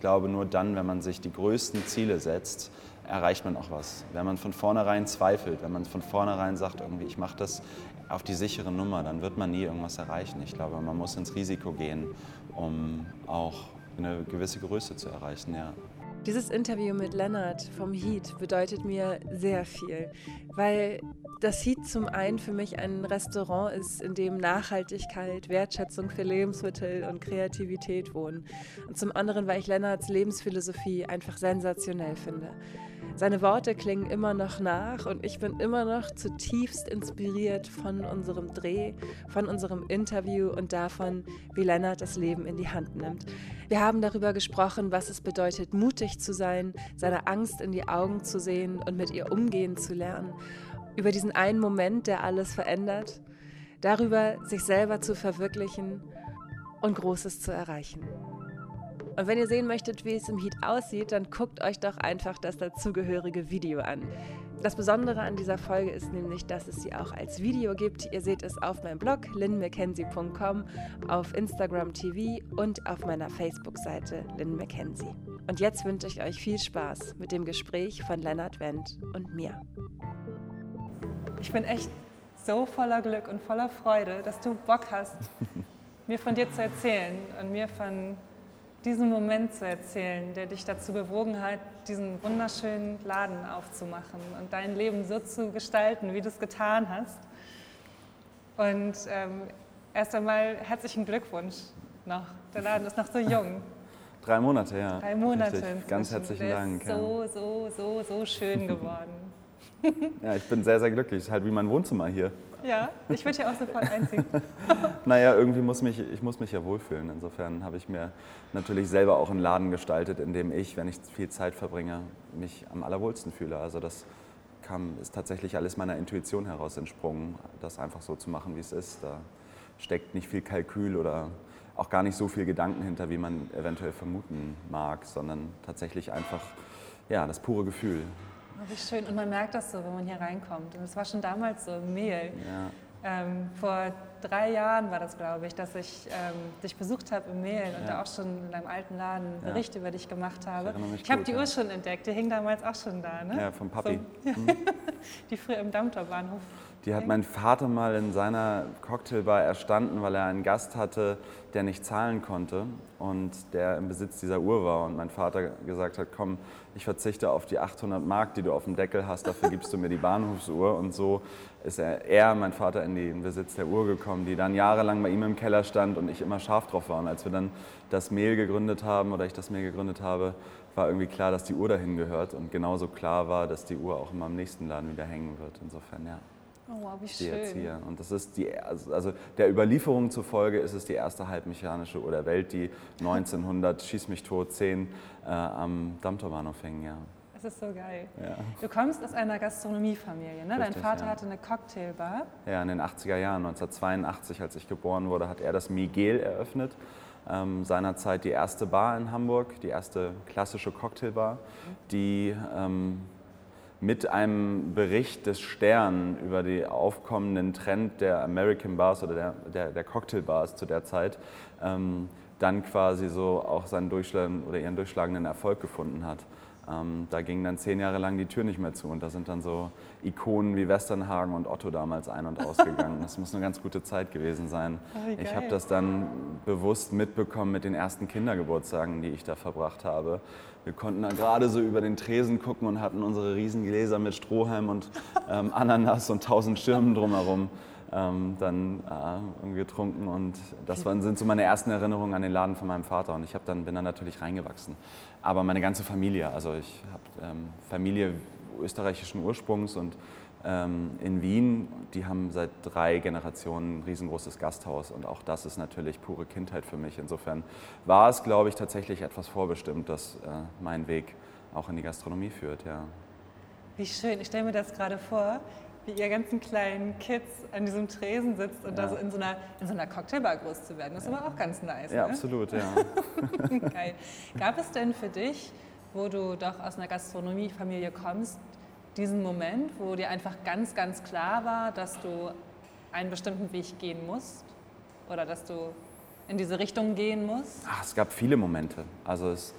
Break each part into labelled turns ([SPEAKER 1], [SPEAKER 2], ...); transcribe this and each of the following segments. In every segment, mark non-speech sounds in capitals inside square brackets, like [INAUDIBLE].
[SPEAKER 1] Ich glaube, nur dann, wenn man sich die größten Ziele setzt, erreicht man auch was. Wenn man von vornherein zweifelt, wenn man von vornherein sagt, irgendwie, ich mache das auf die sichere Nummer, dann wird man nie irgendwas erreichen. Ich glaube, man muss ins Risiko gehen, um auch eine gewisse Größe zu erreichen. Ja.
[SPEAKER 2] Dieses Interview mit Lennart vom Heat bedeutet mir sehr viel, weil das Heat zum einen für mich ein Restaurant ist, in dem Nachhaltigkeit, Wertschätzung für Lebensmittel und Kreativität wohnen. Und zum anderen, weil ich Lennarts Lebensphilosophie einfach sensationell finde. Seine Worte klingen immer noch nach und ich bin immer noch zutiefst inspiriert von unserem Dreh, von unserem Interview und davon, wie Lennart das Leben in die Hand nimmt. Wir haben darüber gesprochen, was es bedeutet, mutig zu sein, seine Angst in die Augen zu sehen und mit ihr umgehen zu lernen. Über diesen einen Moment, der alles verändert. Darüber, sich selber zu verwirklichen und Großes zu erreichen. Und wenn ihr sehen möchtet, wie es im Heat aussieht, dann guckt euch doch einfach das dazugehörige Video an. Das Besondere an dieser Folge ist nämlich, dass es sie auch als Video gibt. Ihr seht es auf meinem Blog lynnmckenzie.com, auf Instagram TV und auf meiner Facebook-Seite Lynn McKenzie. Und jetzt wünsche ich euch viel Spaß mit dem Gespräch von Lennart Wendt und mir. Ich bin echt so voller Glück und voller Freude, dass du Bock hast, [LAUGHS] mir von dir zu erzählen und mir von diesen Moment zu erzählen, der dich dazu bewogen hat, diesen wunderschönen Laden aufzumachen und dein Leben so zu gestalten, wie du es getan hast. Und ähm, erst einmal herzlichen Glückwunsch noch. Der Laden ist noch so jung. [LAUGHS]
[SPEAKER 1] Drei Monate, ja.
[SPEAKER 2] Drei Monate.
[SPEAKER 1] Ganz herzlichen der Dank.
[SPEAKER 2] Ist so, so, so, so schön [LAUGHS] geworden.
[SPEAKER 1] ja, ich bin sehr, sehr glücklich. Ist halt wie mein Wohnzimmer hier.
[SPEAKER 2] Ja, ich würde ja auch sofort einziehen. [LAUGHS]
[SPEAKER 1] naja, irgendwie muss mich, ich muss mich ja wohlfühlen. Insofern habe ich mir natürlich selber auch einen Laden gestaltet, in dem ich, wenn ich viel Zeit verbringe, mich am allerwohlsten fühle. Also das kam, ist tatsächlich alles meiner Intuition heraus entsprungen, das einfach so zu machen, wie es ist. Da steckt nicht viel Kalkül oder auch gar nicht so viel Gedanken hinter, wie man eventuell vermuten mag, sondern tatsächlich einfach ja, das pure Gefühl.
[SPEAKER 2] Oh, wie schön. Und man merkt das so, wenn man hier reinkommt. Und es war schon damals so Mehl. Ja. Ähm, vor drei Jahren war das, glaube ich, dass ich ähm, dich besucht habe im Mehl und da auch schon in deinem alten Laden einen ja. Bericht über dich gemacht habe. Ich, ich habe die Uhr schon entdeckt, die hing damals auch schon da, ne?
[SPEAKER 1] Ja, vom Papi.
[SPEAKER 2] So, [LAUGHS] mhm. die früher im Dammtorbahnhof.
[SPEAKER 1] Die hat mein Vater mal in seiner Cocktailbar erstanden, weil er einen Gast hatte, der nicht zahlen konnte und der im Besitz dieser Uhr war. Und mein Vater gesagt hat, komm, ich verzichte auf die 800 Mark, die du auf dem Deckel hast, dafür gibst du mir die Bahnhofsuhr. Und so ist er, er, mein Vater, in den Besitz der Uhr gekommen, die dann jahrelang bei ihm im Keller stand und ich immer scharf drauf war. Und als wir dann das Mehl gegründet haben oder ich das Mehl gegründet habe, war irgendwie klar, dass die Uhr dahin gehört und genauso klar war, dass die Uhr auch immer im nächsten Laden wieder hängen wird. Insofern, ja.
[SPEAKER 2] Oh, wow, wie schön. Erzieher.
[SPEAKER 1] Und das ist die, also, also der Überlieferung zufolge ist es die erste halbmechanische Uhr der Welt, die 1900, schieß mich tot, 10 äh, am Dammtorbahnhof hängen, ja.
[SPEAKER 2] Das ist so geil. Ja. Du kommst aus einer Gastronomiefamilie, ne? Richtig, Dein Vater
[SPEAKER 1] ja.
[SPEAKER 2] hatte eine Cocktailbar.
[SPEAKER 1] Ja, in den 80er Jahren, 1982, als ich geboren wurde, hat er das Miguel eröffnet. Ähm, seinerzeit die erste Bar in Hamburg, die erste klassische Cocktailbar, mhm. die ähm, mit einem Bericht des Stern über den aufkommenden Trend der American Bars oder der, der, der Cocktail Bars zu der Zeit ähm, dann quasi so auch seinen Durchschlag oder ihren durchschlagenden Erfolg gefunden hat. Ähm, da ging dann zehn Jahre lang die Tür nicht mehr zu und da sind dann so Ikonen wie Westernhagen und Otto damals ein- und ausgegangen. Das muss eine ganz gute Zeit gewesen sein. Oh, ich habe das dann bewusst mitbekommen mit den ersten Kindergeburtstagen, die ich da verbracht habe. Wir konnten da gerade so über den Tresen gucken und hatten unsere riesen Gläser mit Strohhalm und ähm, Ananas und tausend Schirmen drumherum ähm, dann äh, getrunken und das waren, sind so meine ersten Erinnerungen an den Laden von meinem Vater und ich dann, bin dann natürlich reingewachsen. Aber meine ganze Familie, also ich habe ähm, Familie österreichischen Ursprungs und ähm, in Wien, die haben seit drei Generationen ein riesengroßes Gasthaus und auch das ist natürlich pure Kindheit für mich. Insofern war es, glaube ich, tatsächlich etwas vorbestimmt, dass äh, mein Weg auch in die Gastronomie führt. Ja.
[SPEAKER 2] Wie schön, ich stelle mir das gerade vor, wie ihr ganzen kleinen Kids an diesem Tresen sitzt und ja. da so in so einer, in so einer Cocktailbar groß zu werden. Das ist ja. aber auch ganz nice.
[SPEAKER 1] Ja,
[SPEAKER 2] ne?
[SPEAKER 1] absolut, ja. [LAUGHS]
[SPEAKER 2] Geil. Gab es denn für dich, wo du doch aus einer Gastronomiefamilie kommst, diesen Moment, wo dir einfach ganz, ganz klar war, dass du einen bestimmten Weg gehen musst oder dass du in diese Richtung gehen musst?
[SPEAKER 1] Ach, es gab viele Momente. Also es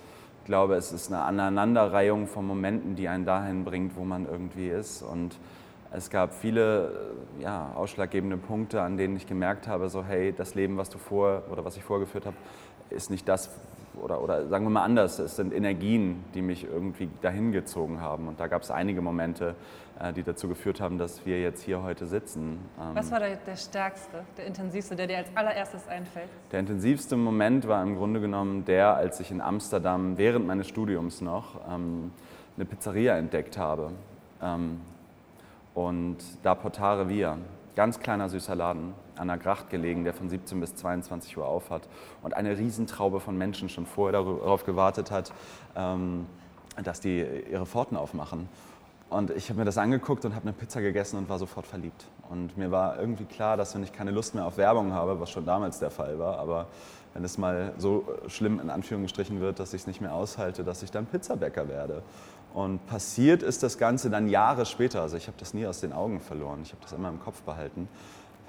[SPEAKER 1] glaube, es ist eine Aneinanderreihung von Momenten, die einen dahin bringt, wo man irgendwie ist. Und es gab viele ja, ausschlaggebende Punkte, an denen ich gemerkt habe, so hey, das Leben, was du vor oder was ich vorgeführt habe, ist nicht das, oder, oder sagen wir mal anders, es sind Energien, die mich irgendwie dahin gezogen haben. Und da gab es einige Momente, äh, die dazu geführt haben, dass wir jetzt hier heute sitzen.
[SPEAKER 2] Ähm, Was war der, der stärkste, der intensivste, der dir als allererstes einfällt?
[SPEAKER 1] Der intensivste Moment war im Grunde genommen der, als ich in Amsterdam während meines Studiums noch ähm, eine Pizzeria entdeckt habe. Und da Portare Via, ganz kleiner süßer Laden an der Gracht gelegen, der von 17 bis 22 Uhr auf hat und eine Riesentraube von Menschen schon vorher darauf gewartet hat, ähm, dass die ihre Pforten aufmachen. Und ich habe mir das angeguckt und habe eine Pizza gegessen und war sofort verliebt. Und mir war irgendwie klar, dass wenn ich keine Lust mehr auf Werbung habe, was schon damals der Fall war, aber wenn es mal so schlimm in Anführungsstrichen wird, dass ich es nicht mehr aushalte, dass ich dann Pizzabäcker werde. Und passiert ist das Ganze dann Jahre später. Also ich habe das nie aus den Augen verloren. Ich habe das immer im Kopf behalten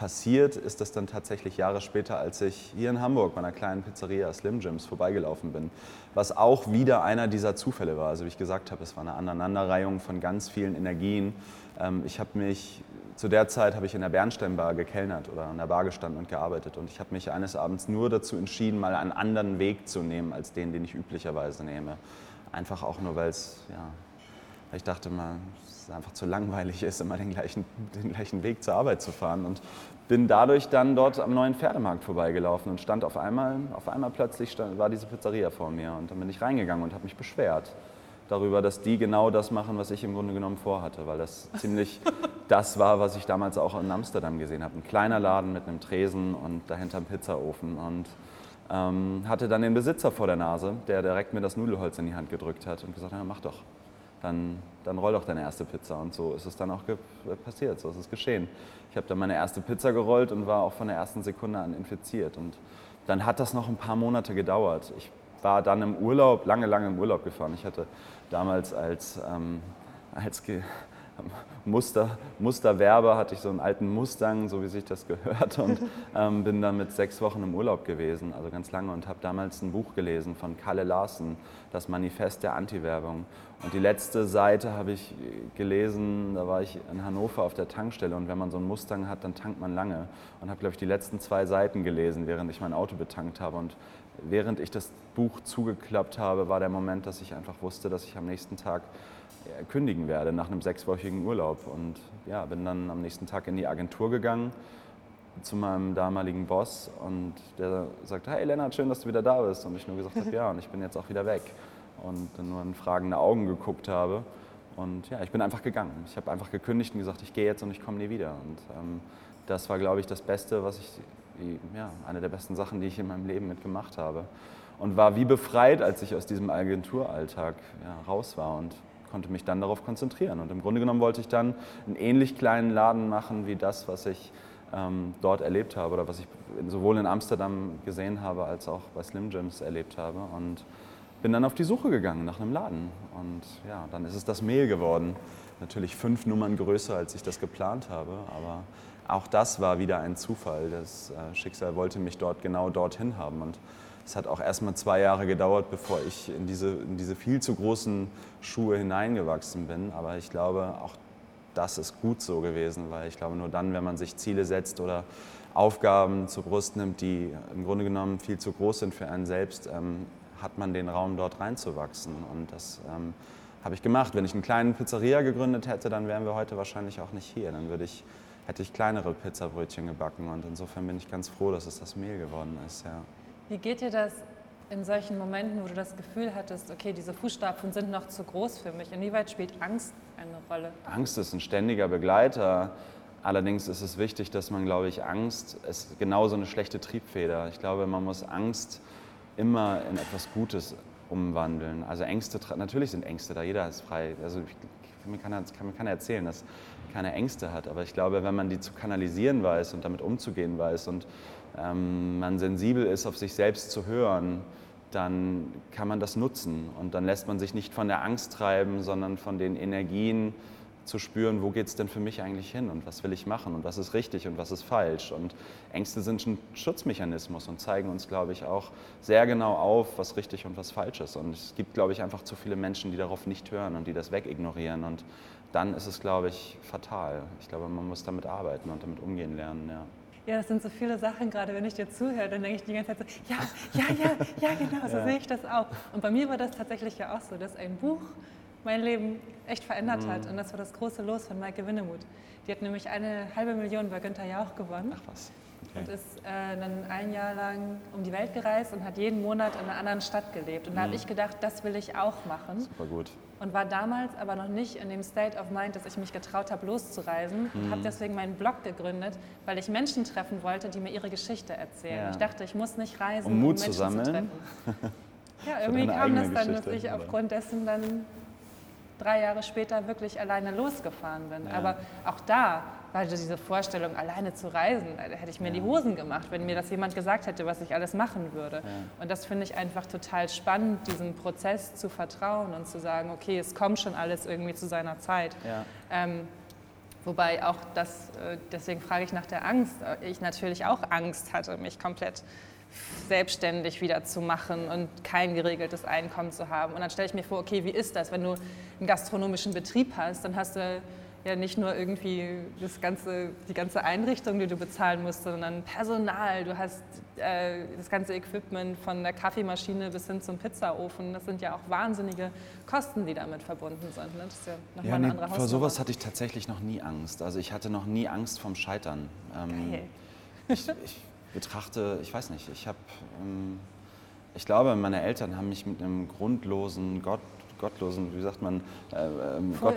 [SPEAKER 1] passiert ist das dann tatsächlich Jahre später, als ich hier in Hamburg bei einer kleinen Pizzeria Slim Jims vorbeigelaufen bin, was auch wieder einer dieser Zufälle war. Also wie ich gesagt habe, es war eine Aneinanderreihung von ganz vielen Energien. Ähm, ich habe mich zu der Zeit habe ich in der Bernsteinbar gekellnert oder an der Bar gestanden und gearbeitet und ich habe mich eines Abends nur dazu entschieden, mal einen anderen Weg zu nehmen als den, den ich üblicherweise nehme. Einfach auch nur, weil es ja, ich dachte mal, es einfach zu langweilig ist, immer den gleichen, den gleichen Weg zur Arbeit zu fahren. Und bin dadurch dann dort am neuen Pferdemarkt vorbeigelaufen und stand auf einmal, auf einmal plötzlich stand, war diese Pizzeria vor mir. Und dann bin ich reingegangen und habe mich beschwert darüber, dass die genau das machen, was ich im Grunde genommen vorhatte, weil das [LAUGHS] ziemlich das war, was ich damals auch in Amsterdam gesehen habe. Ein kleiner Laden mit einem Tresen und dahinter ein Pizzaofen. Und ähm, hatte dann den Besitzer vor der Nase, der direkt mir das Nudelholz in die Hand gedrückt hat und gesagt hat, ja, mach doch dann, dann roll doch deine erste Pizza. Und so ist es dann auch passiert, so ist es geschehen. Ich habe dann meine erste Pizza gerollt und war auch von der ersten Sekunde an infiziert. Und dann hat das noch ein paar Monate gedauert. Ich war dann im Urlaub, lange, lange im Urlaub gefahren. Ich hatte damals als, ähm, als Muster, Musterwerber hatte ich so einen alten Mustang, so wie sich das gehört, und ähm, bin dann mit sechs Wochen im Urlaub gewesen, also ganz lange, und habe damals ein Buch gelesen von Kalle Larsen, das Manifest der Anti-Werbung. Und die letzte Seite habe ich gelesen, da war ich in Hannover auf der Tankstelle und wenn man so einen Mustang hat, dann tankt man lange. Und habe, glaube ich, die letzten zwei Seiten gelesen, während ich mein Auto betankt habe. Und während ich das Buch zugeklappt habe, war der Moment, dass ich einfach wusste, dass ich am nächsten Tag kündigen werde nach einem sechswöchigen Urlaub. Und ja, bin dann am nächsten Tag in die Agentur gegangen zu meinem damaligen Boss und der sagte, hey Lennart, schön, dass du wieder da bist. Und ich nur gesagt habe, [LAUGHS] ja, und ich bin jetzt auch wieder weg. Und dann nur in fragende Augen geguckt habe. Und ja, ich bin einfach gegangen. Ich habe einfach gekündigt und gesagt, ich gehe jetzt und ich komme nie wieder. Und ähm, das war, glaube ich, das Beste, was ich, ja, eine der besten Sachen, die ich in meinem Leben mitgemacht habe. Und war wie befreit, als ich aus diesem Agenturalltag ja, raus war und konnte mich dann darauf konzentrieren. Und im Grunde genommen wollte ich dann einen ähnlich kleinen Laden machen wie das, was ich ähm, dort erlebt habe oder was ich sowohl in Amsterdam gesehen habe als auch bei Slim Jims erlebt habe. Und bin dann auf die Suche gegangen nach einem Laden. Und ja, dann ist es das Mehl geworden. Natürlich fünf Nummern größer, als ich das geplant habe, aber auch das war wieder ein Zufall. Das äh, Schicksal wollte mich dort genau dorthin haben. Und es hat auch erst mal zwei Jahre gedauert, bevor ich in diese, in diese viel zu großen Schuhe hineingewachsen bin. Aber ich glaube, auch das ist gut so gewesen, weil ich glaube, nur dann, wenn man sich Ziele setzt oder Aufgaben zur Brust nimmt, die im Grunde genommen viel zu groß sind für einen selbst, ähm, hat man den Raum, dort reinzuwachsen. Und das ähm, habe ich gemacht. Wenn ich eine kleine Pizzeria gegründet hätte, dann wären wir heute wahrscheinlich auch nicht hier. Dann würde ich, hätte ich kleinere Pizzabrötchen gebacken. Und insofern bin ich ganz froh, dass es das Mehl geworden ist. Ja.
[SPEAKER 2] Wie geht dir das in solchen Momenten, wo du das Gefühl hattest, okay, diese Fußstapfen sind noch zu groß für mich? Inwieweit spielt Angst eine Rolle?
[SPEAKER 1] Angst ist ein ständiger Begleiter. Allerdings ist es wichtig, dass man, glaube ich, Angst ist genauso eine schlechte Triebfeder. Ich glaube, man muss Angst immer in etwas Gutes umwandeln. Also Ängste, natürlich sind Ängste da, jeder ist frei. Also ich, mir kann, kann, kann erzählen, dass keine Ängste hat, aber ich glaube, wenn man die zu kanalisieren weiß und damit umzugehen weiß und ähm, man sensibel ist, auf sich selbst zu hören, dann kann man das nutzen und dann lässt man sich nicht von der Angst treiben, sondern von den Energien zu spüren, wo geht es denn für mich eigentlich hin und was will ich machen und was ist richtig und was ist falsch. Und Ängste sind ein Schutzmechanismus und zeigen uns, glaube ich, auch sehr genau auf, was richtig und was falsch ist. Und es gibt, glaube ich, einfach zu viele Menschen, die darauf nicht hören und die das wegignorieren. Und dann ist es, glaube ich, fatal. Ich glaube, man muss damit arbeiten und damit umgehen lernen. Ja.
[SPEAKER 3] Ja, das sind so viele Sachen, gerade wenn ich dir zuhöre, dann denke ich die ganze Zeit so, ja, ja, ja, ja, genau, so ja. sehe ich das auch. Und bei mir war das tatsächlich ja auch so, dass ein Buch mein Leben echt verändert mhm. hat. Und das war das große Los von Maike Winnemuth. Die hat nämlich eine halbe Million bei Günther Jauch gewonnen. Ach was. Okay. Und ist äh, dann ein Jahr lang um die Welt gereist und hat jeden Monat in einer anderen Stadt gelebt. Und da habe mhm. ich gedacht, das will ich auch machen.
[SPEAKER 1] Super gut.
[SPEAKER 3] Und war damals aber noch nicht in dem State of Mind, dass ich mich getraut habe, loszureisen. Mhm. Und habe deswegen meinen Blog gegründet, weil ich Menschen treffen wollte, die mir ihre Geschichte erzählen. Ja. Ich dachte, ich muss nicht reisen,
[SPEAKER 1] um, Mut um Menschen zu, sammeln. zu treffen. [LAUGHS]
[SPEAKER 3] ja, irgendwie kam das dann, dass ich aufgrund dessen dann drei Jahre später wirklich alleine losgefahren bin. Ja. Aber auch da war diese Vorstellung, alleine zu reisen, da hätte ich mir ja. die Hosen gemacht, wenn mir das jemand gesagt hätte, was ich alles machen würde. Ja. Und das finde ich einfach total spannend, diesem Prozess zu vertrauen und zu sagen, okay, es kommt schon alles irgendwie zu seiner Zeit. Ähm, wobei auch das, äh, deswegen frage ich nach der Angst, ich natürlich auch Angst hatte, mich komplett selbstständig wieder zu machen und kein geregeltes Einkommen zu haben. Und dann stelle ich mir vor, okay, wie ist das, wenn du einen gastronomischen Betrieb hast, dann hast du ja nicht nur irgendwie das ganze, die ganze Einrichtung, die du bezahlen musst, sondern Personal, du hast äh, das ganze Equipment von der Kaffeemaschine bis hin zum Pizzaofen. Das sind ja auch wahnsinnige Kosten, die damit verbunden sind. Ne? Das ist ja
[SPEAKER 1] nochmal ja, eine andere nee, Vor sowas hatte ich tatsächlich noch nie Angst. Also ich hatte noch nie Angst vom Scheitern. Ähm, Geil. Ich, ich, betrachte, ich weiß nicht, ich habe, ähm, ich glaube, meine Eltern haben mich mit einem grundlosen, Gott, gottlosen, wie sagt man, äh, ähm, Gott,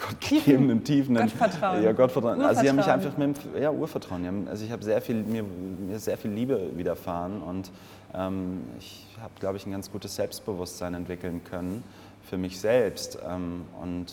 [SPEAKER 1] gottgegebenen Tiefen.
[SPEAKER 3] Gottvertrauen.
[SPEAKER 1] Ja, Gottvertrauen. Also sie haben mich einfach mit dem, ja, Urvertrauen. Haben, also ich habe sehr viel, mir, mir sehr viel Liebe widerfahren und ähm, ich habe, glaube ich, ein ganz gutes Selbstbewusstsein entwickeln können für mich selbst. Ähm, und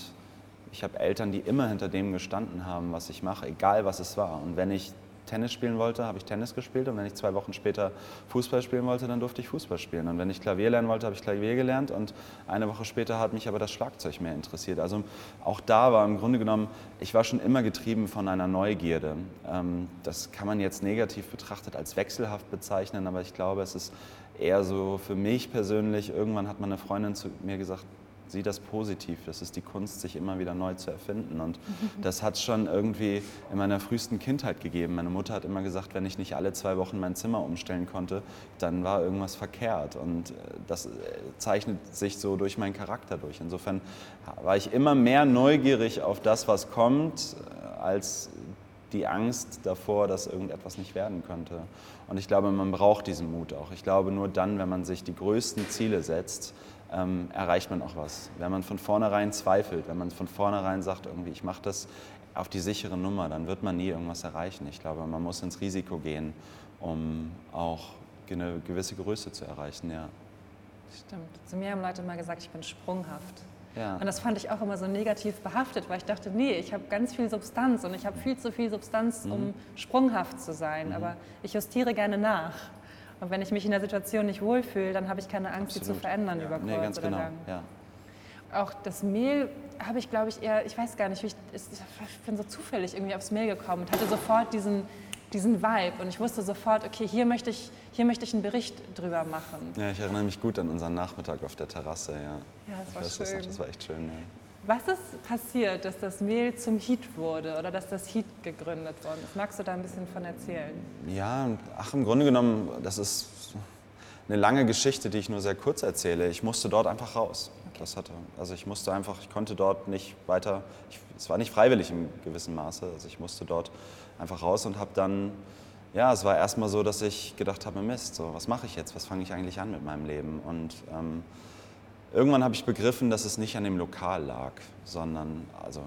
[SPEAKER 1] ich habe Eltern, die immer hinter dem gestanden haben, was ich mache, egal was es war. Und wenn ich Tennis spielen wollte, habe ich Tennis gespielt und wenn ich zwei Wochen später Fußball spielen wollte, dann durfte ich Fußball spielen. Und wenn ich Klavier lernen wollte, habe ich Klavier gelernt und eine Woche später hat mich aber das Schlagzeug mehr interessiert. Also auch da war im Grunde genommen, ich war schon immer getrieben von einer Neugierde. Ähm, das kann man jetzt negativ betrachtet als wechselhaft bezeichnen, aber ich glaube, es ist eher so für mich persönlich, irgendwann hat meine Freundin zu mir gesagt, sieh das positiv. Das ist die Kunst, sich immer wieder neu zu erfinden. Und [LAUGHS] das hat es schon irgendwie in meiner frühesten Kindheit gegeben. Meine Mutter hat immer gesagt, wenn ich nicht alle zwei Wochen mein Zimmer umstellen konnte, dann war irgendwas verkehrt. Und äh, das äh, zeichnet sich so durch meinen Charakter durch. Insofern war ich immer mehr neugierig auf das, was kommt, äh, als die Angst davor, dass irgendetwas nicht werden könnte. Und ich glaube, man braucht diesen Mut auch. Ich glaube, nur dann, wenn man sich die größten Ziele setzt, ähm, erreicht man auch was. Wenn man von vornherein zweifelt, wenn man von vornherein sagt, irgendwie, ich mache das auf die sichere Nummer, dann wird man nie irgendwas erreichen. Ich glaube, man muss ins Risiko gehen, um auch eine gewisse Größe zu erreichen. Ja.
[SPEAKER 3] Stimmt. Zu mir haben Leute mal gesagt, ich bin sprunghaft. Ja. Und das fand ich auch immer so negativ behaftet, weil ich dachte, nee, ich habe ganz viel Substanz und ich habe viel zu viel Substanz, um mhm. sprunghaft zu sein. Mhm. Aber ich justiere gerne nach. Und wenn ich mich in der Situation nicht wohlfühle, dann habe ich keine Angst, Absolut. sie zu verändern ja. über kurz
[SPEAKER 1] nee, ganz
[SPEAKER 3] oder
[SPEAKER 1] genau.
[SPEAKER 3] lang.
[SPEAKER 1] Ja.
[SPEAKER 3] Auch das Mehl habe ich, glaube ich, eher, ich weiß gar nicht, ich, ich, bin so zufällig irgendwie aufs Mehl gekommen und hatte sofort diesen, diesen Vibe und ich wusste sofort, okay, hier möchte ich, hier möchte ich einen Bericht drüber machen.
[SPEAKER 1] Ja, ich erinnere mich gut an unseren Nachmittag auf der Terrasse, ja.
[SPEAKER 3] Ja, das war
[SPEAKER 1] das
[SPEAKER 3] schön.
[SPEAKER 1] Noch, das war echt schön, ja.
[SPEAKER 3] Was ist passiert, dass das Mehl zum Heat wurde oder dass das Heat gegründet worden ist? Magst du da ein bisschen von erzählen?
[SPEAKER 1] Ja, ach, im Grunde genommen, das ist eine lange Geschichte, die ich nur sehr kurz erzähle. Ich musste dort einfach raus. Okay. Das hatte, also ich musste einfach, ich konnte dort nicht weiter, ich, es war nicht freiwillig im gewissen Maße, also ich musste dort einfach raus und habe dann, ja, es war erstmal so, dass ich gedacht habe, Mist, so, was mache ich jetzt, was fange ich eigentlich an mit meinem Leben? Und ähm, irgendwann habe ich begriffen, dass es nicht an dem Lokal lag, sondern, also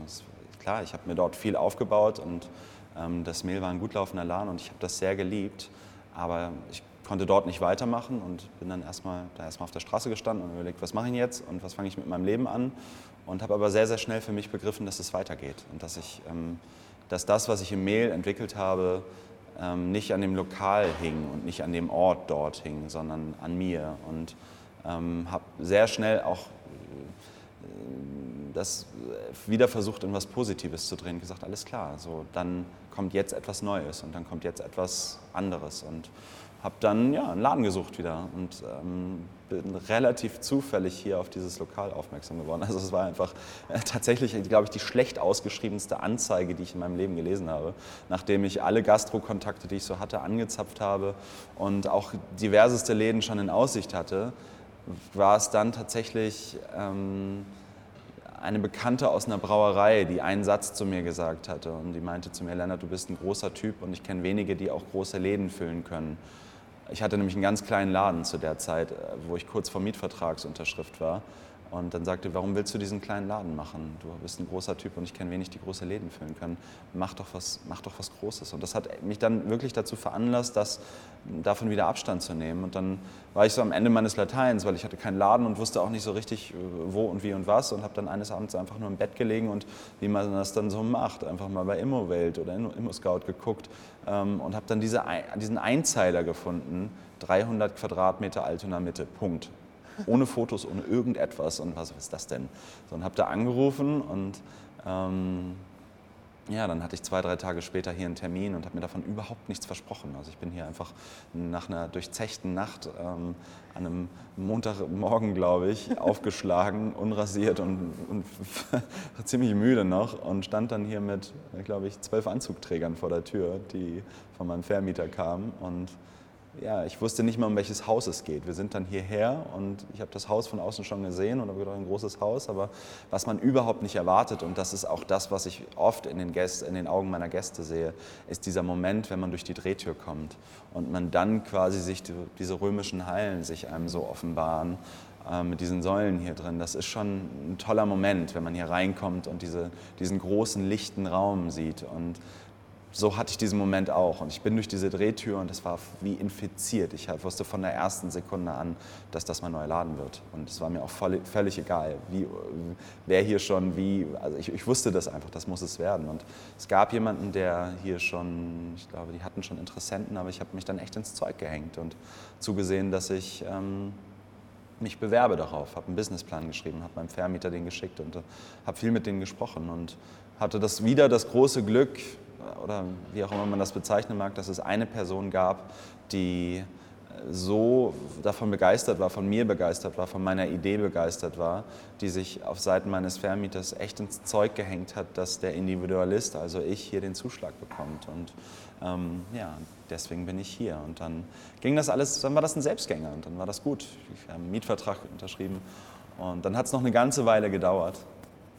[SPEAKER 1] klar, ich habe mir dort viel aufgebaut und ähm, das Mehl war ein gut laufender Laden und ich habe das sehr geliebt, aber ich konnte dort nicht weitermachen und bin dann erstmal da erstmal auf der Straße gestanden und überlegt, was mache ich jetzt und was fange ich mit meinem Leben an und habe aber sehr, sehr schnell für mich begriffen, dass es weitergeht und dass, ich, ähm, dass das, was ich im Mehl entwickelt habe, ähm, nicht an dem Lokal hing und nicht an dem Ort dort hing, sondern an mir und ähm, habe sehr schnell auch äh, das wieder versucht, in was Positives zu drehen. Gesagt, alles klar, so, dann kommt jetzt etwas Neues und dann kommt jetzt etwas anderes. Und habe dann ja, einen Laden gesucht wieder und ähm, bin relativ zufällig hier auf dieses Lokal aufmerksam geworden. Also es war einfach äh, tatsächlich, glaube ich, die schlecht ausgeschriebenste Anzeige, die ich in meinem Leben gelesen habe. Nachdem ich alle Gastro-Kontakte, die ich so hatte, angezapft habe und auch diverseste Läden schon in Aussicht hatte, war es dann tatsächlich ähm, eine Bekannte aus einer Brauerei, die einen Satz zu mir gesagt hatte und die meinte zu mir, Lennart, du bist ein großer Typ und ich kenne wenige, die auch große Läden füllen können. Ich hatte nämlich einen ganz kleinen Laden zu der Zeit, äh, wo ich kurz vor Mietvertragsunterschrift war. Und dann sagte, warum willst du diesen kleinen Laden machen? Du bist ein großer Typ und ich kenne wenig, die große Läden füllen können. Mach doch was, mach doch was Großes. Und das hat mich dann wirklich dazu veranlasst, das, davon wieder Abstand zu nehmen. Und dann war ich so am Ende meines Lateins, weil ich hatte keinen Laden und wusste auch nicht so richtig, äh, wo und wie und was. Und habe dann eines Abends einfach nur im Bett gelegen und wie man das dann so macht, einfach mal bei Immowelt oder Immo-Scout geguckt ähm, und habe dann diese, diesen Einzeiler gefunden, 300 Quadratmeter Altona Mitte, Punkt ohne Fotos, ohne irgendetwas. Und was, ist das denn? So, und habe da angerufen und ähm, ja, dann hatte ich zwei, drei Tage später hier einen Termin und habe mir davon überhaupt nichts versprochen. Also ich bin hier einfach nach einer durchzechten Nacht ähm, an einem Montagmorgen, glaube ich, [LAUGHS] aufgeschlagen, unrasiert und, und [LAUGHS] ziemlich müde noch und stand dann hier mit, glaube ich, zwölf Anzugträgern vor der Tür, die von meinem Vermieter kamen und ja, ich wusste nicht mal, um welches Haus es geht. Wir sind dann hierher und ich habe das Haus von außen schon gesehen und habe gedacht, ein großes Haus, aber was man überhaupt nicht erwartet und das ist auch das, was ich oft in den, Gäste, in den Augen meiner Gäste sehe, ist dieser Moment, wenn man durch die Drehtür kommt und man dann quasi sich die, diese römischen Hallen sich einem so offenbaren äh, mit diesen Säulen hier drin. Das ist schon ein toller Moment, wenn man hier reinkommt und diese, diesen großen lichten Raum sieht und so hatte ich diesen Moment auch. Und ich bin durch diese Drehtür und es war wie infiziert. Ich wusste von der ersten Sekunde an, dass das mein neuer Laden wird. Und es war mir auch voll, völlig egal, wie, wer hier schon wie. Also ich, ich, wusste das einfach, das muss es werden. Und es gab jemanden, der hier schon, ich glaube, die hatten schon Interessenten, aber ich habe mich dann echt ins Zeug gehängt und zugesehen, dass ich. Ähm, mich bewerbe darauf, habe einen Businessplan geschrieben, habe meinem Vermieter den geschickt und äh, habe viel mit denen gesprochen und hatte das wieder das große Glück, oder wie auch immer man das bezeichnen mag, dass es eine Person gab, die so davon begeistert war, von mir begeistert war, von meiner Idee begeistert war, die sich auf Seiten meines Vermieters echt ins Zeug gehängt hat, dass der Individualist, also ich, hier den Zuschlag bekommt. Und ähm, ja, deswegen bin ich hier. Und dann ging das alles, dann war das ein Selbstgänger und dann war das gut. Ich habe einen Mietvertrag unterschrieben und dann hat es noch eine ganze Weile gedauert.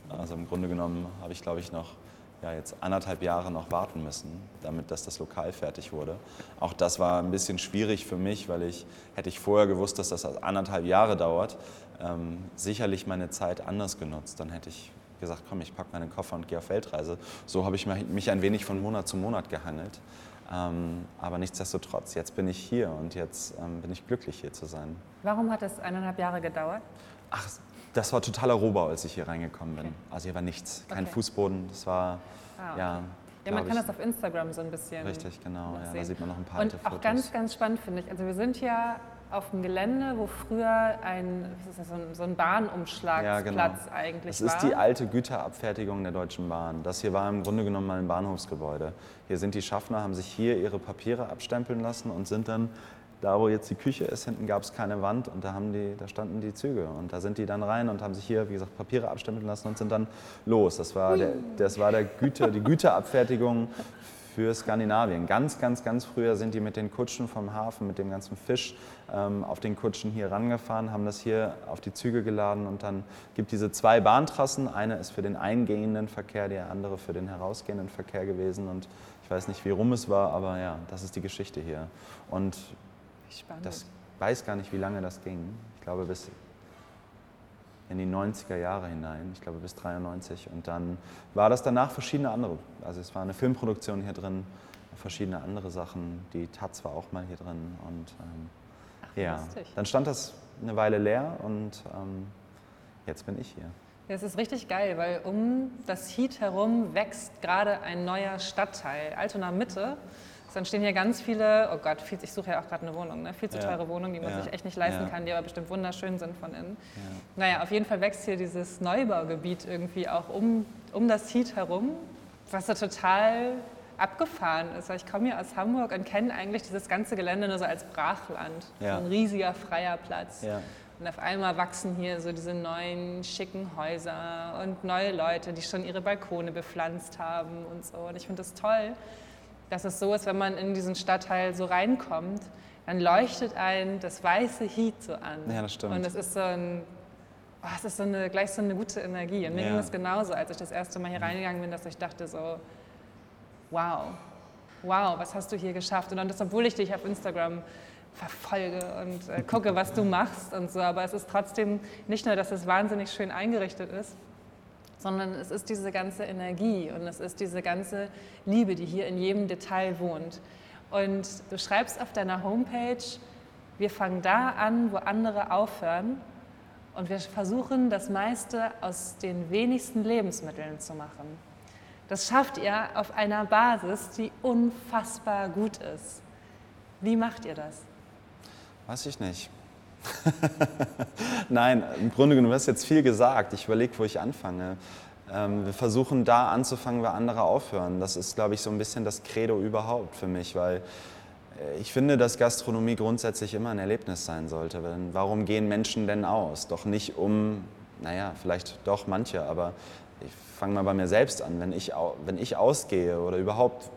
[SPEAKER 1] Also im Grunde genommen habe ich, glaube ich, noch ja, jetzt anderthalb Jahre noch warten müssen, damit dass das Lokal fertig wurde. Auch das war ein bisschen schwierig für mich, weil ich, hätte ich vorher gewusst, dass das anderthalb Jahre dauert, ähm, sicherlich meine Zeit anders genutzt. Dann hätte ich gesagt, komm, ich packe meinen Koffer und gehe auf Weltreise. So habe ich mich ein wenig von Monat zu Monat gehangelt. Ähm, aber nichtsdestotrotz, jetzt bin ich hier und jetzt ähm, bin ich glücklich, hier zu sein.
[SPEAKER 3] Warum hat es eineinhalb Jahre gedauert?
[SPEAKER 1] Ach, das war totaler Rohbau, als ich hier reingekommen bin. Okay. Also hier war nichts, kein okay. Fußboden. Das war, ah, okay. ja.
[SPEAKER 3] Ja, man kann ich, das auf Instagram so ein bisschen.
[SPEAKER 1] Richtig, genau. Ja, da sieht man noch ein paar
[SPEAKER 3] Und auch Fotos. ganz, ganz spannend finde ich. Also wir sind ja auf dem Gelände, wo früher ein, das, so ein, so ein Bahnumschlagsplatz ja, genau. eigentlich
[SPEAKER 1] war. Das ist die alte Güterabfertigung der Deutschen Bahn. Das hier war im Grunde genommen mal ein Bahnhofsgebäude. Hier sind die Schaffner, haben sich hier ihre Papiere abstempeln lassen und sind dann da, wo jetzt die Küche ist, hinten gab es keine Wand und da, haben die, da standen die Züge. Und da sind die dann rein und haben sich hier, wie gesagt, Papiere abstempeln lassen und sind dann los. Das war, der, das war der Güte, die Güterabfertigung für Skandinavien. Ganz, ganz, ganz früher sind die mit den Kutschen vom Hafen, mit dem ganzen Fisch ähm, auf den Kutschen hier rangefahren, haben das hier auf die Züge geladen und dann gibt diese zwei Bahntrassen. Eine ist für den eingehenden Verkehr, die andere für den herausgehenden Verkehr gewesen. Und ich weiß nicht, wie rum es war, aber ja, das ist die Geschichte hier. Und Spannend. Das weiß gar nicht, wie lange das ging. Ich glaube bis in die 90er Jahre hinein, ich glaube bis 93. Und dann war das danach verschiedene andere. Also es war eine Filmproduktion hier drin, verschiedene andere Sachen. Die Taz war auch mal hier drin. Und ähm, Ach, ja, lustig. dann stand das eine Weile leer und ähm, jetzt bin ich hier.
[SPEAKER 3] Das ist richtig geil, weil um das Heat herum wächst gerade ein neuer Stadtteil, Altona Mitte Es entstehen hier ganz viele, oh Gott, viel, ich suche ja auch gerade eine Wohnung, ne? viel zu teure Wohnungen, die man ja. sich echt nicht leisten ja. kann, die aber bestimmt wunderschön sind von innen. Ja. Naja, auf jeden Fall wächst hier dieses Neubaugebiet irgendwie auch um, um das Heat herum, was so total abgefahren ist. Ich komme hier aus Hamburg und kenne eigentlich dieses ganze Gelände nur so als Brachland. So ein riesiger freier Platz. Und auf einmal wachsen hier so diese neuen schicken Häuser und neue Leute, die schon ihre Balkone bepflanzt haben und so. Und ich finde das toll, dass es so ist, wenn man in diesen Stadtteil so reinkommt, dann leuchtet ein das weiße Heat so an.
[SPEAKER 1] Ja, das stimmt.
[SPEAKER 3] Und es ist so ein, oh, es ist so eine, gleich so eine gute Energie. Und mir ja. ging es genauso, als ich das erste Mal hier reingegangen bin, dass ich dachte so, wow, wow, was hast du hier geschafft? Und dann das, obwohl ich dich auf Instagram verfolge und äh, gucke, was du [LAUGHS] machst und so. Aber es ist trotzdem nicht nur, dass es wahnsinnig schön eingerichtet ist, sondern es ist diese ganze Energie und es ist diese ganze Liebe, die hier in jedem Detail wohnt. Und du schreibst auf deiner Homepage, wir fangen da an, wo andere aufhören und wir versuchen, das meiste aus den wenigsten Lebensmitteln zu machen. Das schafft ihr auf einer Basis, die unfassbar gut ist. Wie macht ihr das?
[SPEAKER 1] Weiß ich nicht. [LAUGHS] Nein, im Grunde genommen, du hast jetzt viel gesagt. Ich überlege, wo ich anfange. Ähm, wir versuchen da anzufangen, wo andere aufhören. Das ist, glaube ich, so ein bisschen das Credo überhaupt für mich, weil äh, ich finde, dass Gastronomie grundsätzlich immer ein Erlebnis sein sollte. warum gehen Menschen denn aus? Doch nicht um, naja, vielleicht doch manche, aber ich fange mal bei mir selbst an. Wenn ich, wenn ich ausgehe oder überhaupt,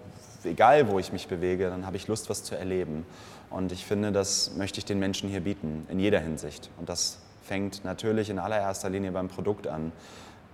[SPEAKER 1] egal wo ich mich bewege, dann habe ich Lust, was zu erleben. Und ich finde, das möchte ich den Menschen hier bieten, in jeder Hinsicht. Und das fängt natürlich in allererster Linie beim Produkt an,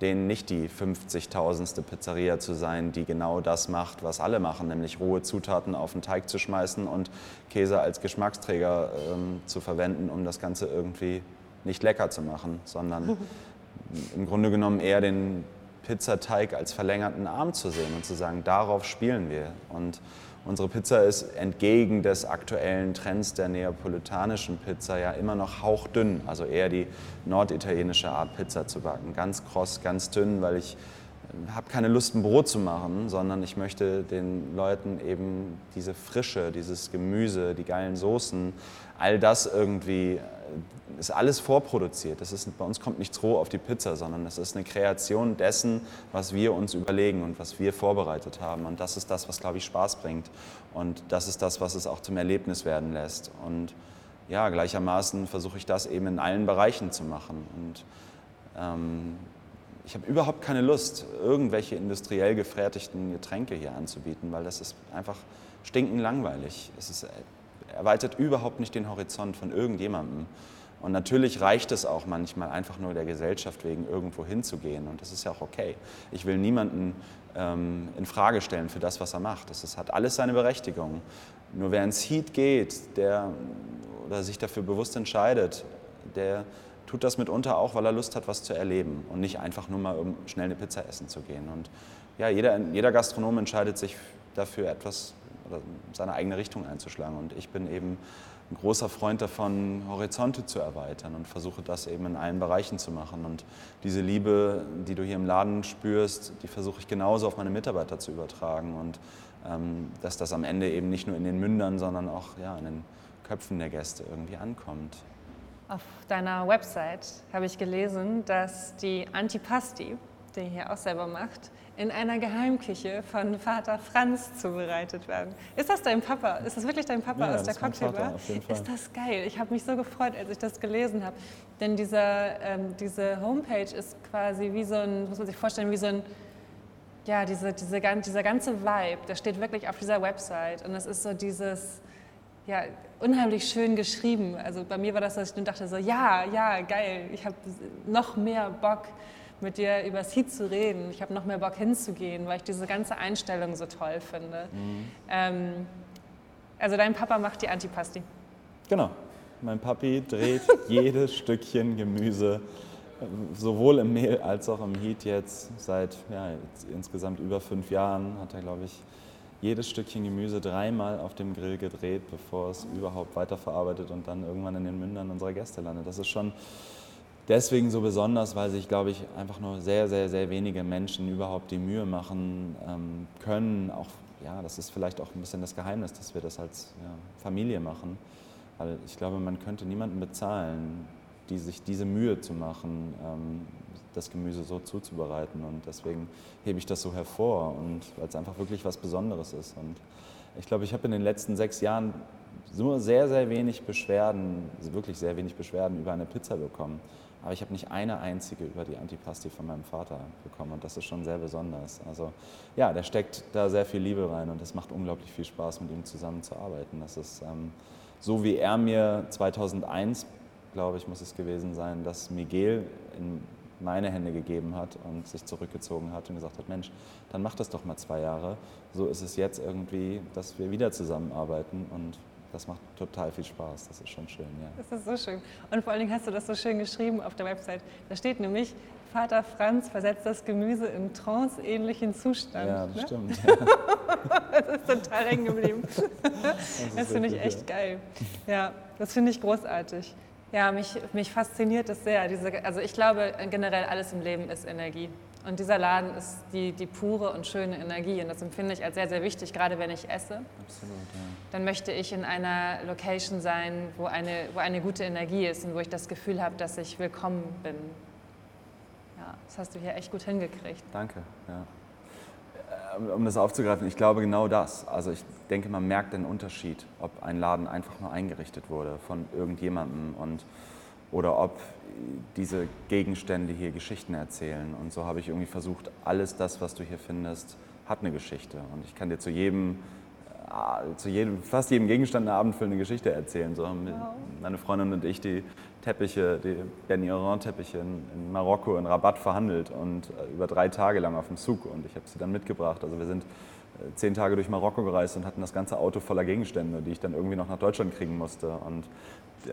[SPEAKER 1] denen nicht die 50.000ste Pizzeria zu sein, die genau das macht, was alle machen, nämlich rohe Zutaten auf den Teig zu schmeißen und Käse als Geschmacksträger ähm, zu verwenden, um das Ganze irgendwie nicht lecker zu machen, sondern [LAUGHS] im Grunde genommen eher den Pizzateig als verlängerten Arm zu sehen und zu sagen, darauf spielen wir. Und Unsere Pizza ist entgegen des aktuellen Trends der neapolitanischen Pizza ja immer noch hauchdünn, also eher die norditalienische Art Pizza zu backen. Ganz kross, ganz dünn, weil ich äh, habe keine Lust, ein Brot zu machen, sondern ich möchte den Leuten eben diese Frische, dieses Gemüse, die geilen Soßen, all das irgendwie äh, ist alles vorproduziert. Das ist, bei uns kommt nichts roh auf die Pizza, sondern es ist eine Kreation dessen, was wir uns überlegen und was wir vorbereitet haben. Und das ist das, was, glaube ich, Spaß bringt. Und das ist das, was es auch zum Erlebnis werden lässt. Und ja, gleichermaßen versuche ich das eben in allen Bereichen zu machen. Und ähm, ich habe überhaupt keine Lust, irgendwelche industriell gefertigten Getränke hier anzubieten, weil das ist einfach stinkend langweilig. Es ist, erweitert überhaupt nicht den Horizont von irgendjemandem. Und natürlich reicht es auch manchmal einfach nur der Gesellschaft wegen irgendwo hinzugehen. Und das ist ja auch okay. Ich will niemanden ähm, in Frage stellen für das, was er macht. Das ist, hat alles seine Berechtigung. Nur wer ins Heat geht, der oder sich dafür bewusst entscheidet, der tut das mitunter auch, weil er Lust hat, was zu erleben und nicht einfach nur mal um schnell eine Pizza essen zu gehen. Und ja, jeder, jeder Gastronom entscheidet sich dafür, etwas oder seine eigene Richtung einzuschlagen. Und ich bin eben ein großer Freund davon, Horizonte zu erweitern und versuche das eben in allen Bereichen zu machen. Und diese Liebe, die du hier im Laden spürst, die versuche ich genauso auf meine Mitarbeiter zu übertragen und ähm, dass das am Ende eben nicht nur in den Mündern, sondern auch ja, in den Köpfen der Gäste irgendwie ankommt.
[SPEAKER 3] Auf deiner Website habe ich gelesen, dass die Antipasti, die ihr hier auch selber macht, in einer Geheimküche von Vater Franz zubereitet werden. Ist das dein Papa? Ist das wirklich dein Papa
[SPEAKER 1] ja,
[SPEAKER 3] aus der Cocktailbar? Ist das geil? Ich habe mich so gefreut, als ich das gelesen habe. Denn dieser, ähm, diese Homepage ist quasi wie so ein, muss man sich vorstellen, wie so ein, ja, diese, diese, dieser ganze Vibe, der steht wirklich auf dieser Website. Und es ist so dieses, ja, unheimlich schön geschrieben. Also bei mir war das, dass ich nur dachte so, ja, ja, geil, ich habe noch mehr Bock mit dir über Seed zu reden. Ich habe noch mehr Bock hinzugehen, weil ich diese ganze Einstellung so toll finde. Mhm. Ähm, also dein Papa macht die Antipasti.
[SPEAKER 1] Genau. Mein Papi dreht [LAUGHS] jedes Stückchen Gemüse, sowohl im Mehl als auch im Heat jetzt seit ja, jetzt insgesamt über fünf Jahren hat er, glaube ich, jedes Stückchen Gemüse dreimal auf dem Grill gedreht, bevor es überhaupt weiterverarbeitet und dann irgendwann in den Mündern unserer Gäste landet. Das ist schon deswegen so besonders, weil sich, glaube ich, einfach nur sehr, sehr, sehr wenige Menschen überhaupt die Mühe machen ähm, können, auch ja, das ist vielleicht auch ein bisschen das Geheimnis, dass wir das als ja, Familie machen. Weil ich glaube, man könnte niemanden bezahlen, die sich diese Mühe zu machen, ähm, das Gemüse so zuzubereiten. Und deswegen hebe ich das so hervor und weil es einfach wirklich was Besonderes ist. Und ich glaube, ich habe in den letzten sechs Jahren nur sehr, sehr wenig Beschwerden, wirklich sehr wenig Beschwerden über eine Pizza bekommen. Aber ich habe nicht eine einzige über die Antipasti von meinem Vater bekommen und das ist schon sehr besonders. Also ja, da steckt da sehr viel Liebe rein und es macht unglaublich viel Spaß, mit ihm zusammenzuarbeiten. Das ist ähm, so, wie er mir 2001, glaube ich, muss es gewesen sein, das Miguel in meine Hände gegeben hat und sich zurückgezogen hat und gesagt hat, Mensch, dann mach das doch mal zwei Jahre. So ist es jetzt irgendwie, dass wir wieder zusammenarbeiten und das macht total viel Spaß. Das ist schon schön, ja.
[SPEAKER 3] Das ist so schön. Und vor allen Dingen hast du das so schön geschrieben auf der Website. Da steht nämlich, Vater Franz versetzt das Gemüse in tranceähnlichen Zustand.
[SPEAKER 1] Ja, das ne? stimmt. [LAUGHS] Ja.
[SPEAKER 3] das ist total hängen geblieben. [LAUGHS] Das, das finde ich echt ja. geil. Ja, das finde ich großartig. Ja, mich, mich fasziniert das sehr. Diese, also ich glaube, generell alles im Leben ist Energie. Und dieser Laden ist die, die pure und schöne Energie. Und das empfinde ich als sehr, sehr wichtig, gerade wenn ich esse. Absolut, ja. Dann möchte ich in einer Location sein, wo eine, wo eine gute Energie ist und wo ich das Gefühl habe, dass ich willkommen bin. Ja, das hast du hier echt gut hingekriegt.
[SPEAKER 1] Danke, ja. Äh, um das aufzugreifen, ich glaube genau das. Also ich denke, man merkt den Unterschied, ob ein Laden einfach nur eingerichtet wurde von irgendjemandem und oder ob diese Gegenstände hier Geschichten erzählen. Und so habe ich irgendwie versucht, alles das, was du hier findest, hat eine Geschichte. Und ich kann dir zu jedem, äh, zu jedem, fast jedem Gegenstand eine abendfüllende Geschichte erzählen. So haben wow. meine Freundin und ich die Teppiche, die Bernie Teppiche in, in, Marokko, in Rabat verhandelt und äh, über drei Tage lang auf dem Zug. Und ich habe sie dann mitgebracht. Also wir sind äh, zehn Tage durch Marokko gereist und hatten das ganze Auto voller Gegenstände, die ich dann irgendwie noch nach Deutschland kriegen musste. Und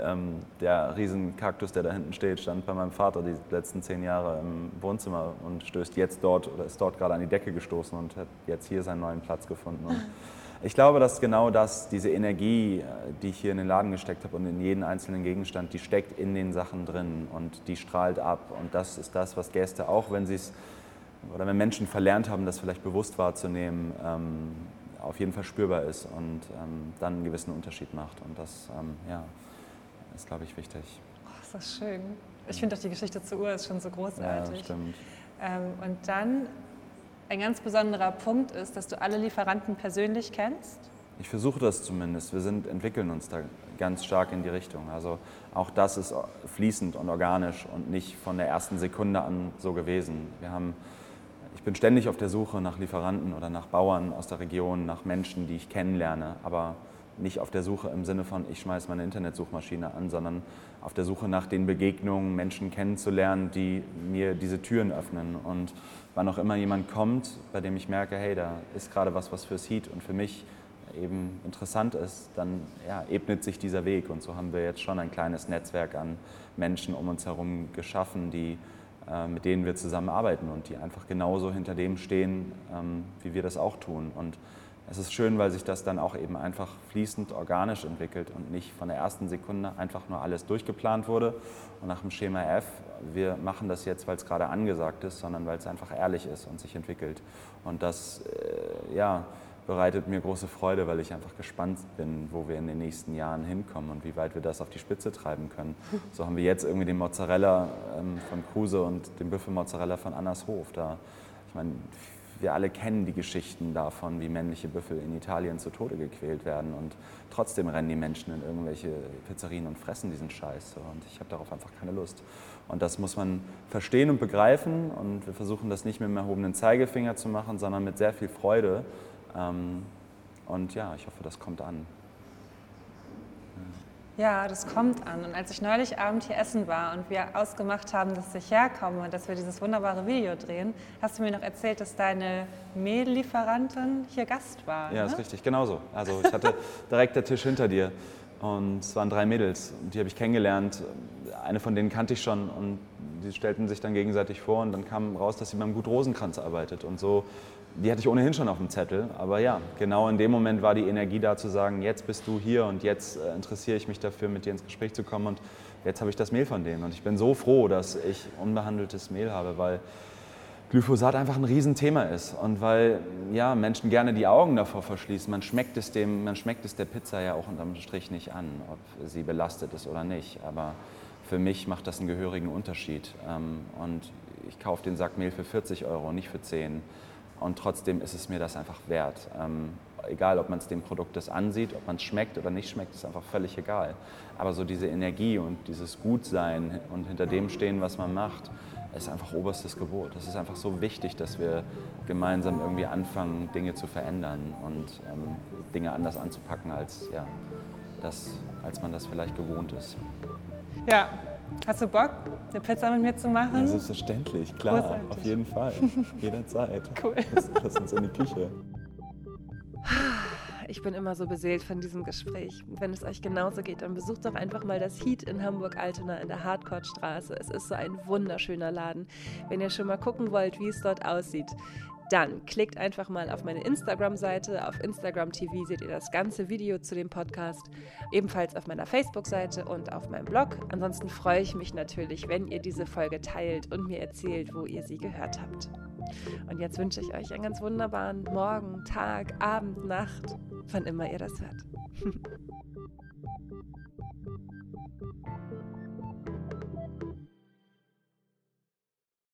[SPEAKER 1] ähm, der Riesenkaktus, der da hinten steht, stand bei meinem Vater die letzten zehn Jahre im Wohnzimmer und stößt jetzt dort oder ist dort gerade an die Decke gestoßen und hat jetzt hier seinen neuen Platz gefunden. Und [LAUGHS] ich glaube, dass genau das, diese Energie, äh, die ich hier in den Laden gesteckt habe und in jeden einzelnen Gegenstand, die steckt in den Sachen drin und die strahlt ab. Und das ist das, was Gäste, auch wenn sie es oder wenn Menschen verlernt haben, das vielleicht bewusst wahrzunehmen, ähm, auf jeden Fall spürbar ist und ähm, dann einen gewissen Unterschied macht. Und das, ähm, ja, ist, glaube ich, wichtig.
[SPEAKER 3] Oh, ist das schön. Ich finde auch die Geschichte zur Uhr ist schon so großartig.
[SPEAKER 1] Ja, stimmt.
[SPEAKER 3] Ähm, und dann ein ganz besonderer Punkt ist, dass du alle Lieferanten persönlich kennst.
[SPEAKER 1] Ich versuche das zumindest. Wir sind, entwickeln uns da ganz stark in die Richtung. Also auch das ist fließend und organisch und nicht von der ersten Sekunde an so gewesen. Wir haben, ich bin ständig auf der Suche nach Lieferanten oder nach Bauern aus der Region, nach Menschen, die ich kennenlerne. Aber nicht auf der Suche im Sinne von, ich schmeiße meine Internetsuchmaschine an, sondern auf der Suche nach den Begegnungen, Menschen kennenzulernen, die mir diese Türen öffnen. Und wann auch immer jemand kommt, bei dem ich merke, hey, da ist gerade was, was fürs Heat und für mich eben interessant ist, dann ja, ebnet sich dieser Weg. Und so haben wir jetzt schon ein kleines Netzwerk an Menschen um uns herum geschaffen, die, äh, mit denen wir zusammenarbeiten und die einfach genauso hinter dem stehen, ähm, wie wir das auch tun. Und es ist schön, weil sich das dann auch eben einfach fließend organisch entwickelt und nicht von der ersten Sekunde einfach nur alles durchgeplant wurde und nach dem Schema F, wir machen das jetzt, weil es gerade angesagt ist, sondern weil es einfach ehrlich ist und sich entwickelt. Und das äh, ja, bereitet mir große Freude, weil ich einfach gespannt bin, wo wir in den nächsten Jahren hinkommen und wie weit wir das auf die Spitze treiben können. So haben wir jetzt irgendwie den Mozzarella ähm, von Kruse und den Büffelmozzarella von Annas Hof. Da, ich meine, wir alle kennen die Geschichten davon, wie männliche Büffel in Italien zu Tode gequält werden. Und trotzdem rennen die Menschen in irgendwelche Pizzerien und fressen diesen Scheiß. Und ich habe darauf einfach keine Lust. Und das muss man verstehen und begreifen. Und wir versuchen das nicht mit einem erhobenen Zeigefinger zu machen, sondern mit sehr viel Freude. Ähm, und ja, ich hoffe, das kommt an.
[SPEAKER 3] Ja, das kommt an. Und als ich neulich Abend hier essen war und wir ausgemacht haben, dass ich herkomme und dass wir dieses wunderbare Video drehen, hast du mir noch erzählt, dass deine Mehllieferantin hier Gast war.
[SPEAKER 1] Ja,
[SPEAKER 3] ne?
[SPEAKER 1] ist richtig, genauso. Also ich hatte [LAUGHS] direkt der Tisch hinter dir und es waren drei Mädels, die habe ich kennengelernt. Eine von denen kannte ich schon und die stellten sich dann gegenseitig vor und dann kam raus, dass sie beim Gut Rosenkranz arbeitet. Und so die hatte ich ohnehin schon auf dem Zettel. Aber ja, genau in dem Moment war die Energie da zu sagen, jetzt bist du hier und jetzt äh, interessiere ich mich dafür, mit dir ins Gespräch zu kommen. Und jetzt habe ich das Mehl von denen. Und ich bin so froh, dass ich unbehandeltes Mehl habe, weil Glyphosat einfach ein Riesenthema ist und weil ja, Menschen gerne die Augen davor verschließen. Man schmeckt, es dem, man schmeckt es der Pizza ja auch unterm Strich nicht an, ob sie belastet ist oder nicht. Aber für mich macht das einen gehörigen Unterschied. Ähm, und ich kaufe den Sack Mehl für 40 Euro, nicht für 10. Und trotzdem ist es mir das einfach wert. Ähm, egal, ob man es dem Produkt das ansieht, ob man es schmeckt oder nicht schmeckt, ist einfach völlig egal. Aber so diese Energie und dieses Gutsein und hinter dem stehen, was man macht, ist einfach oberstes Gebot. Es ist einfach so wichtig, dass wir gemeinsam irgendwie anfangen, Dinge zu verändern und ähm, Dinge anders anzupacken, als, ja, das, als man das vielleicht gewohnt ist.
[SPEAKER 3] Ja, hast du Bock, eine Pizza mit mir zu machen? Ja,
[SPEAKER 1] selbstverständlich, klar, Großartig. auf jeden Fall, [LAUGHS] jederzeit. Cool. Lass, lass uns in die Küche.
[SPEAKER 2] Ich bin immer so beseelt von diesem Gespräch. Wenn es euch genauso geht, dann besucht doch einfach mal das Heat in Hamburg-Altona in der Hardcourt-Straße. Es ist so ein wunderschöner Laden. Wenn ihr schon mal gucken wollt, wie es dort aussieht, dann klickt einfach mal auf meine Instagram-Seite. Auf Instagram TV seht ihr das ganze Video zu dem Podcast. Ebenfalls auf meiner Facebook-Seite und auf meinem Blog. Ansonsten freue ich mich natürlich, wenn ihr diese Folge teilt und mir erzählt, wo ihr sie gehört habt. Und jetzt wünsche ich euch einen ganz wunderbaren Morgen, Tag, Abend, Nacht, wann immer ihr das hört. [LAUGHS]